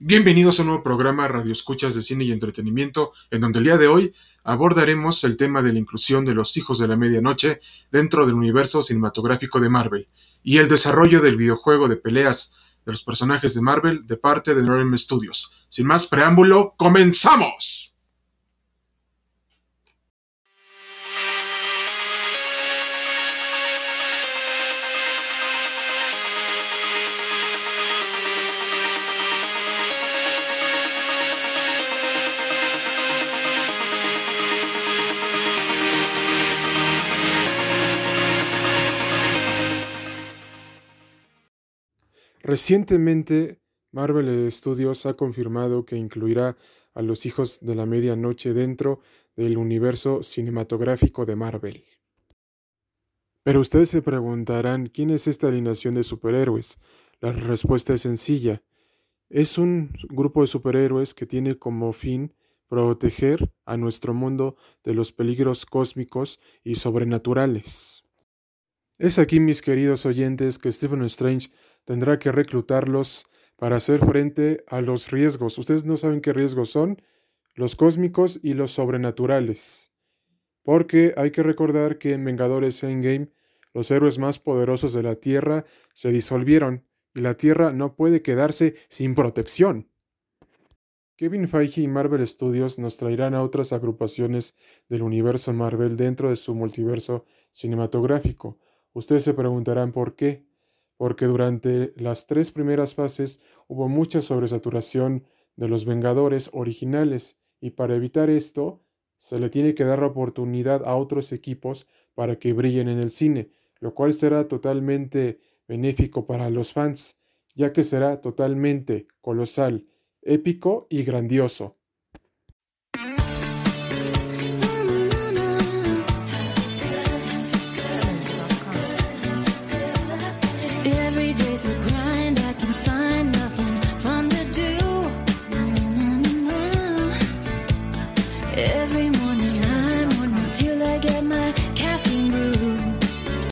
Bienvenidos a un nuevo programa Radio Escuchas de Cine y Entretenimiento, en donde el día de hoy abordaremos el tema de la inclusión de los hijos de la medianoche dentro del universo cinematográfico de Marvel y el desarrollo del videojuego de peleas de los personajes de Marvel de parte de NetherRealm Studios. Sin más preámbulo, ¡comenzamos! Recientemente, Marvel Studios ha confirmado que incluirá a los hijos de la medianoche dentro del universo cinematográfico de Marvel. Pero ustedes se preguntarán, ¿quién es esta alineación de superhéroes? La respuesta es sencilla. Es un grupo de superhéroes que tiene como fin proteger a nuestro mundo de los peligros cósmicos y sobrenaturales. Es aquí, mis queridos oyentes, que Stephen Strange tendrá que reclutarlos para hacer frente a los riesgos. Ustedes no saben qué riesgos son, los cósmicos y los sobrenaturales. Porque hay que recordar que en Vengadores Endgame los héroes más poderosos de la Tierra se disolvieron y la Tierra no puede quedarse sin protección. Kevin Feige y Marvel Studios nos traerán a otras agrupaciones del universo Marvel dentro de su multiverso cinematográfico. Ustedes se preguntarán por qué porque durante las tres primeras fases hubo mucha sobresaturación de los Vengadores originales y para evitar esto se le tiene que dar la oportunidad a otros equipos para que brillen en el cine, lo cual será totalmente benéfico para los fans, ya que será totalmente colosal, épico y grandioso.